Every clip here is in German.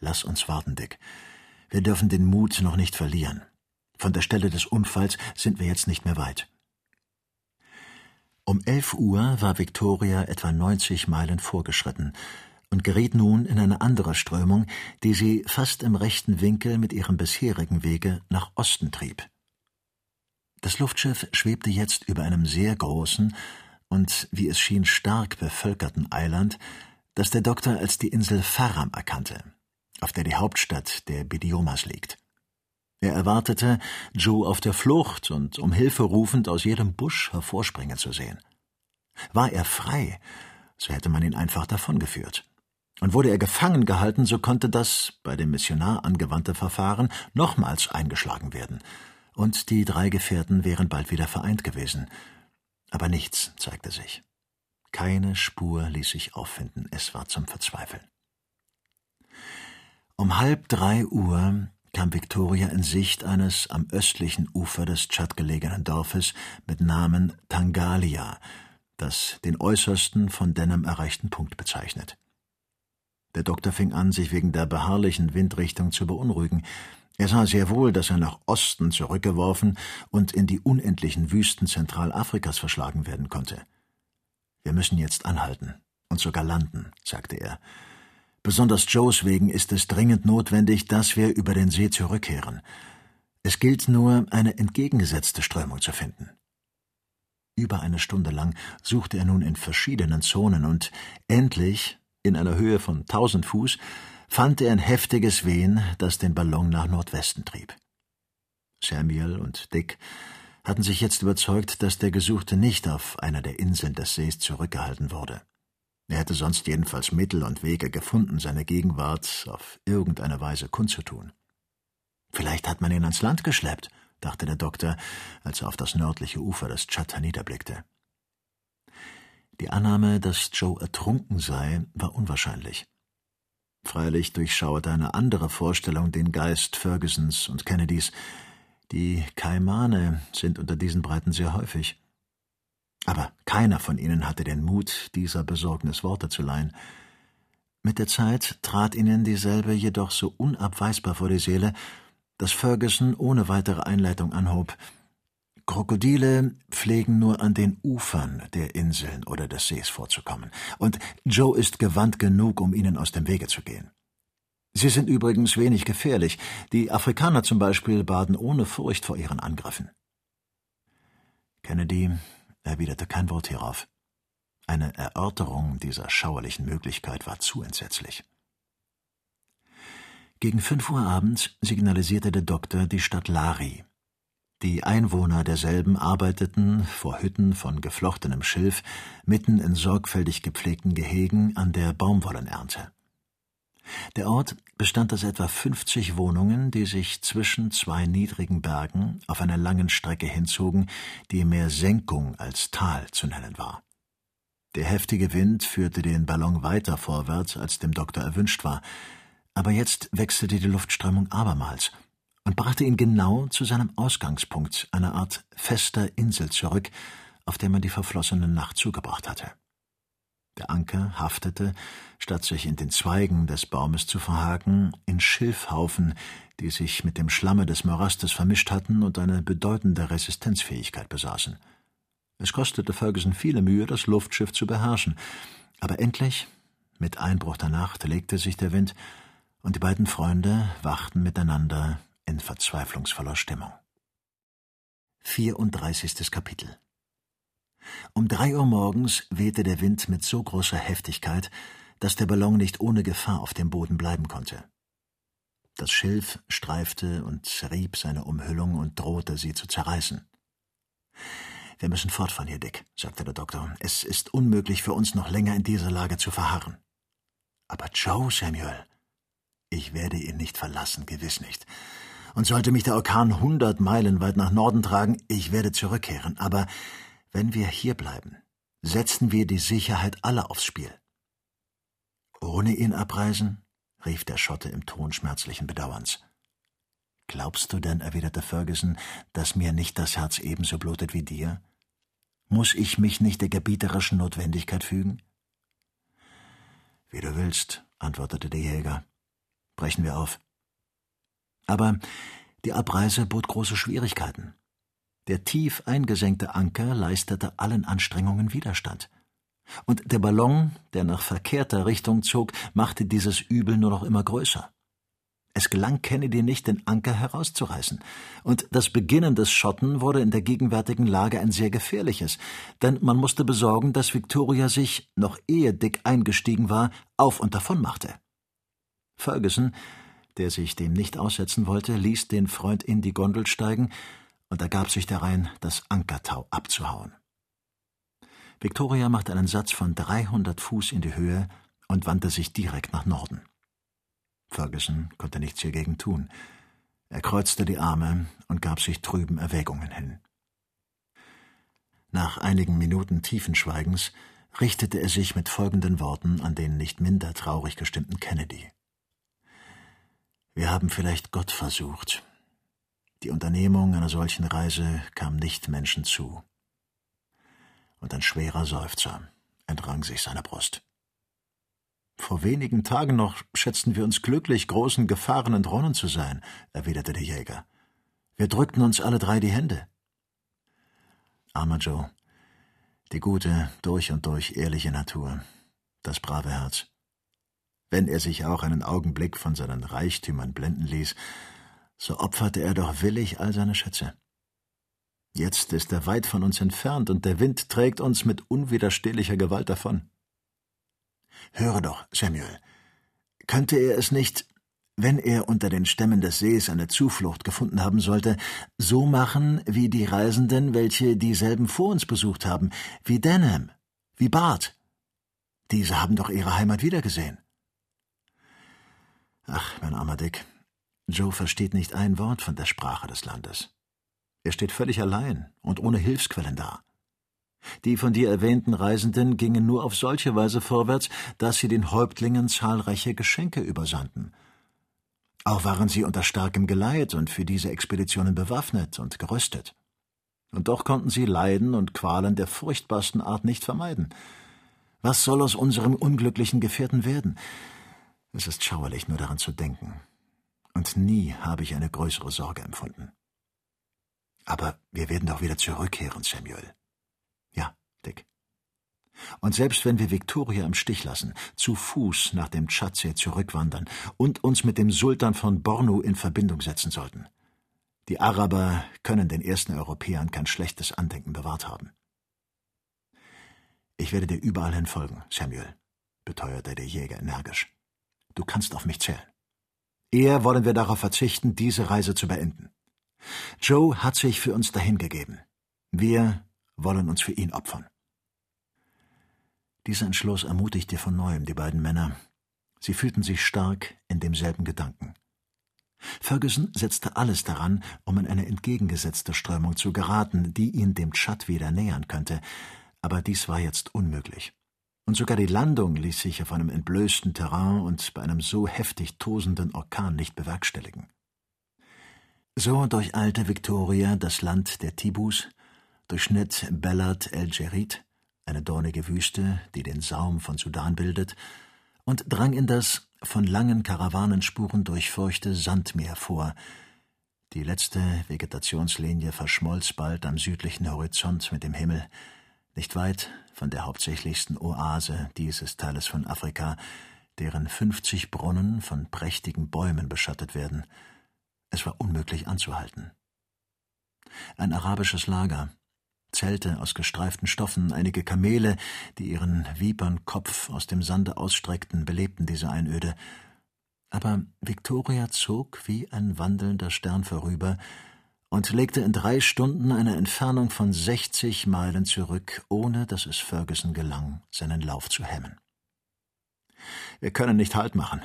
Lass uns warten, Dick. Wir dürfen den Mut noch nicht verlieren. Von der Stelle des Unfalls sind wir jetzt nicht mehr weit. Um elf Uhr war Victoria etwa 90 Meilen vorgeschritten und geriet nun in eine andere Strömung, die sie fast im rechten Winkel mit ihrem bisherigen Wege nach Osten trieb. Das Luftschiff schwebte jetzt über einem sehr großen und, wie es schien, stark bevölkerten Eiland, das der Doktor als die Insel Faram erkannte, auf der die Hauptstadt der Bidiomas liegt. Er erwartete, Joe auf der Flucht und um Hilfe rufend aus jedem Busch hervorspringen zu sehen. War er frei, so hätte man ihn einfach davongeführt. Und wurde er gefangen gehalten, so konnte das, bei dem Missionar angewandte Verfahren, nochmals eingeschlagen werden, und die drei Gefährten wären bald wieder vereint gewesen. Aber nichts zeigte sich. Keine Spur ließ sich auffinden, es war zum Verzweifeln. Um halb drei Uhr kam Victoria in Sicht eines am östlichen Ufer des Tschad gelegenen Dorfes mit Namen Tangalia, das den äußersten von Denham erreichten Punkt bezeichnet. Der Doktor fing an, sich wegen der beharrlichen Windrichtung zu beunruhigen. Er sah sehr wohl, dass er nach Osten zurückgeworfen und in die unendlichen Wüsten Zentralafrikas verschlagen werden konnte. Wir müssen jetzt anhalten und sogar landen, sagte er. Besonders Joes wegen ist es dringend notwendig, dass wir über den See zurückkehren. Es gilt nur, eine entgegengesetzte Strömung zu finden. Über eine Stunde lang suchte er nun in verschiedenen Zonen und endlich in einer Höhe von tausend Fuß, fand er ein heftiges Wehen, das den Ballon nach Nordwesten trieb. Samuel und Dick hatten sich jetzt überzeugt, dass der Gesuchte nicht auf einer der Inseln des Sees zurückgehalten wurde. Er hätte sonst jedenfalls Mittel und Wege gefunden, seine Gegenwart auf irgendeine Weise kundzutun. Vielleicht hat man ihn ans Land geschleppt, dachte der Doktor, als er auf das nördliche Ufer des Tschad niederblickte. Die Annahme, dass Joe ertrunken sei, war unwahrscheinlich. Freilich durchschauerte eine andere Vorstellung den Geist Fergusons und Kennedys. Die Kaimane sind unter diesen Breiten sehr häufig. Aber keiner von ihnen hatte den Mut, dieser Besorgnis Worte zu leihen. Mit der Zeit trat ihnen dieselbe jedoch so unabweisbar vor die Seele, dass Ferguson ohne weitere Einleitung anhob, Krokodile pflegen nur an den Ufern der Inseln oder des Sees vorzukommen, und Joe ist gewandt genug, um ihnen aus dem Wege zu gehen. Sie sind übrigens wenig gefährlich. Die Afrikaner zum Beispiel baden ohne Furcht vor ihren Angriffen. Kennedy erwiderte kein Wort hierauf. Eine Erörterung dieser schauerlichen Möglichkeit war zu entsetzlich. Gegen fünf Uhr abends signalisierte der Doktor die Stadt Lari, die Einwohner derselben arbeiteten vor Hütten von geflochtenem Schilf mitten in sorgfältig gepflegten Gehegen an der Baumwollenernte. Der Ort bestand aus etwa 50 Wohnungen, die sich zwischen zwei niedrigen Bergen auf einer langen Strecke hinzogen, die mehr Senkung als Tal zu nennen war. Der heftige Wind führte den Ballon weiter vorwärts, als dem Doktor erwünscht war, aber jetzt wechselte die Luftströmung abermals – und brachte ihn genau zu seinem Ausgangspunkt, einer Art fester Insel zurück, auf der man die verflossene Nacht zugebracht hatte. Der Anker haftete, statt sich in den Zweigen des Baumes zu verhaken, in Schilfhaufen, die sich mit dem Schlamme des Morastes vermischt hatten und eine bedeutende Resistenzfähigkeit besaßen. Es kostete Ferguson viele Mühe, das Luftschiff zu beherrschen, aber endlich, mit Einbruch der Nacht, legte sich der Wind, und die beiden Freunde wachten miteinander in verzweiflungsvoller Stimmung. 34. Kapitel Um drei Uhr morgens wehte der Wind mit so großer Heftigkeit, dass der Ballon nicht ohne Gefahr auf dem Boden bleiben konnte. Das Schilf streifte und zerrieb seine Umhüllung und drohte, sie zu zerreißen. Wir müssen fort von hier, Dick, sagte der Doktor. Es ist unmöglich für uns noch länger in dieser Lage zu verharren. Aber Joe, Samuel, ich werde ihn nicht verlassen, gewiss nicht. Und sollte mich der Orkan hundert Meilen weit nach Norden tragen, ich werde zurückkehren. Aber wenn wir hier bleiben, setzen wir die Sicherheit aller aufs Spiel. Ohne ihn abreisen? rief der Schotte im Ton schmerzlichen Bedauerns. Glaubst du denn, erwiderte Ferguson, dass mir nicht das Herz ebenso blutet wie dir? Muss ich mich nicht der gebieterischen Notwendigkeit fügen? Wie du willst, antwortete der Jäger. brechen wir auf. Aber die Abreise bot große Schwierigkeiten. Der tief eingesenkte Anker leistete allen Anstrengungen Widerstand. Und der Ballon, der nach verkehrter Richtung zog, machte dieses Übel nur noch immer größer. Es gelang Kennedy nicht, den Anker herauszureißen. Und das Beginnen des Schotten wurde in der gegenwärtigen Lage ein sehr gefährliches, denn man musste besorgen, dass Victoria sich, noch ehe Dick eingestiegen war, auf und davon machte. Ferguson, der sich dem nicht aussetzen wollte, ließ den Freund in die Gondel steigen und ergab sich darein, das Ankertau abzuhauen. Victoria machte einen Satz von 300 Fuß in die Höhe und wandte sich direkt nach Norden. Ferguson konnte nichts hiergegen tun. Er kreuzte die Arme und gab sich trüben Erwägungen hin. Nach einigen Minuten tiefen Schweigens richtete er sich mit folgenden Worten an den nicht minder traurig gestimmten Kennedy. Wir haben vielleicht Gott versucht. Die Unternehmung einer solchen Reise kam nicht Menschen zu und ein schwerer Seufzer entrang sich seiner Brust. Vor wenigen Tagen noch schätzten wir uns glücklich, großen Gefahren entronnen zu sein, erwiderte der Jäger. Wir drückten uns alle drei die Hände. Armer Joe, die gute, durch und durch ehrliche Natur, das brave Herz. Wenn er sich auch einen Augenblick von seinen Reichtümern blenden ließ, so opferte er doch willig all seine Schätze. Jetzt ist er weit von uns entfernt und der Wind trägt uns mit unwiderstehlicher Gewalt davon. Höre doch, Samuel, könnte er es nicht, wenn er unter den Stämmen des Sees eine Zuflucht gefunden haben sollte, so machen wie die Reisenden, welche dieselben vor uns besucht haben, wie Denham, wie Bart. Diese haben doch ihre Heimat wiedergesehen. Ach, mein armer Dick, Joe versteht nicht ein Wort von der Sprache des Landes. Er steht völlig allein und ohne Hilfsquellen da. Die von dir erwähnten Reisenden gingen nur auf solche Weise vorwärts, dass sie den Häuptlingen zahlreiche Geschenke übersandten. Auch waren sie unter starkem Geleit und für diese Expeditionen bewaffnet und gerüstet. Und doch konnten sie Leiden und Qualen der furchtbarsten Art nicht vermeiden. Was soll aus unserem unglücklichen Gefährten werden? Es ist schauerlich, nur daran zu denken. Und nie habe ich eine größere Sorge empfunden. Aber wir werden doch wieder zurückkehren, Samuel. Ja, Dick. Und selbst wenn wir Victoria im Stich lassen, zu Fuß nach dem Tschadsee zurückwandern und uns mit dem Sultan von Bornu in Verbindung setzen sollten, die Araber können den ersten Europäern kein schlechtes Andenken bewahrt haben. Ich werde dir überall hin folgen, Samuel, beteuerte der Jäger energisch. Du kannst auf mich zählen. Eher wollen wir darauf verzichten, diese Reise zu beenden. Joe hat sich für uns dahingegeben. Wir wollen uns für ihn opfern. Dieser Entschluss ermutigte von neuem die beiden Männer. Sie fühlten sich stark in demselben Gedanken. Ferguson setzte alles daran, um in eine entgegengesetzte Strömung zu geraten, die ihn dem Tschad wieder nähern könnte, aber dies war jetzt unmöglich. Und sogar die Landung ließ sich auf einem entblößten Terrain und bei einem so heftig tosenden Orkan nicht bewerkstelligen. So durcheilte Victoria das Land der Tibus, durchschnitt Bellad el Jerid, eine dornige Wüste, die den Saum von Sudan bildet, und drang in das von langen Karawanenspuren durchfurchte Sandmeer vor. Die letzte Vegetationslinie verschmolz bald am südlichen Horizont mit dem Himmel, nicht weit von der hauptsächlichsten Oase dieses Teiles von Afrika, deren fünfzig Brunnen von prächtigen Bäumen beschattet werden – es war unmöglich anzuhalten. Ein arabisches Lager, Zelte aus gestreiften Stoffen, einige Kamele, die ihren Vipernkopf aus dem Sande ausstreckten, belebten diese Einöde. Aber Victoria zog wie ein wandelnder Stern vorüber und legte in drei Stunden eine Entfernung von sechzig Meilen zurück, ohne dass es Ferguson gelang, seinen Lauf zu hemmen. Wir können nicht Halt machen.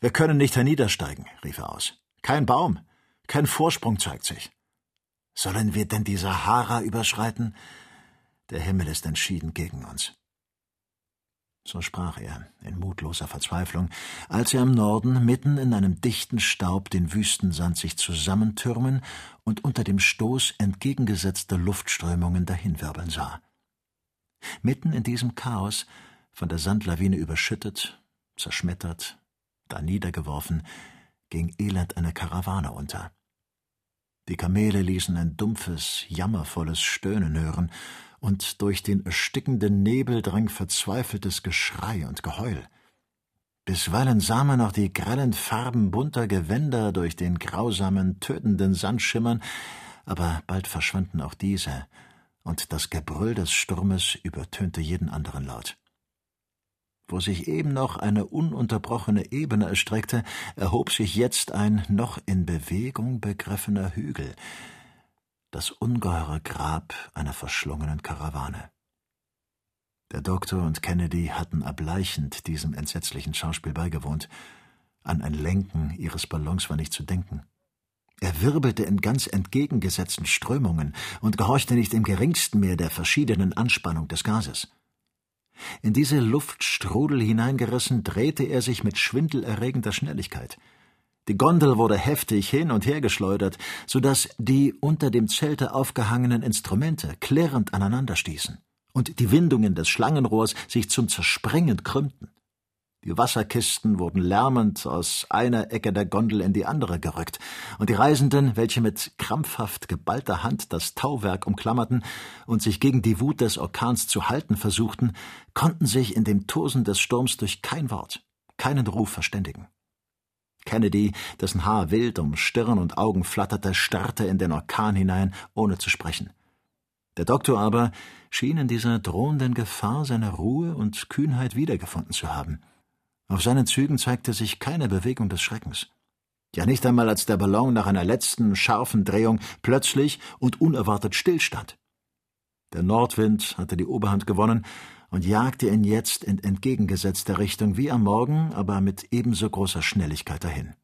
Wir können nicht herniedersteigen, rief er aus. Kein Baum, kein Vorsprung zeigt sich. Sollen wir denn die Sahara überschreiten? Der Himmel ist entschieden gegen uns. So sprach er, in mutloser Verzweiflung, als er im Norden mitten in einem dichten Staub den Wüstensand sich zusammentürmen und unter dem Stoß entgegengesetzter Luftströmungen dahinwirbeln sah. Mitten in diesem Chaos, von der Sandlawine überschüttet, zerschmettert, da niedergeworfen, ging elend eine Karawane unter. Die Kamele ließen ein dumpfes, jammervolles Stöhnen hören, und durch den erstickenden Nebel drang verzweifeltes Geschrei und Geheul. Bisweilen sah man noch die grellen Farben bunter Gewänder durch den grausamen, tötenden Sand schimmern, aber bald verschwanden auch diese, und das Gebrüll des Sturmes übertönte jeden anderen Laut. Wo sich eben noch eine ununterbrochene Ebene erstreckte, erhob sich jetzt ein noch in Bewegung begriffener Hügel, das ungeheure Grab einer verschlungenen Karawane. Der Doktor und Kennedy hatten erbleichend diesem entsetzlichen Schauspiel beigewohnt. An ein Lenken ihres Ballons war nicht zu denken. Er wirbelte in ganz entgegengesetzten Strömungen und gehorchte nicht im geringsten mehr der verschiedenen Anspannung des Gases. In diese Luftstrudel hineingerissen, drehte er sich mit schwindelerregender Schnelligkeit. Die Gondel wurde heftig hin und her geschleudert, so dass die unter dem Zelte aufgehangenen Instrumente klirrend aneinanderstießen und die Windungen des Schlangenrohrs sich zum Zersprengen krümmten. Die Wasserkisten wurden lärmend aus einer Ecke der Gondel in die andere gerückt, und die Reisenden, welche mit krampfhaft geballter Hand das Tauwerk umklammerten und sich gegen die Wut des Orkans zu halten versuchten, konnten sich in dem Tosen des Sturms durch kein Wort, keinen Ruf verständigen. Kennedy, dessen Haar wild um Stirn und Augen flatterte, starrte in den Orkan hinein, ohne zu sprechen. Der Doktor aber schien in dieser drohenden Gefahr seine Ruhe und Kühnheit wiedergefunden zu haben. Auf seinen Zügen zeigte sich keine Bewegung des Schreckens. Ja nicht einmal als der Ballon nach einer letzten scharfen Drehung plötzlich und unerwartet stillstand. Der Nordwind hatte die Oberhand gewonnen und jagte ihn jetzt in entgegengesetzter Richtung wie am Morgen, aber mit ebenso großer Schnelligkeit dahin.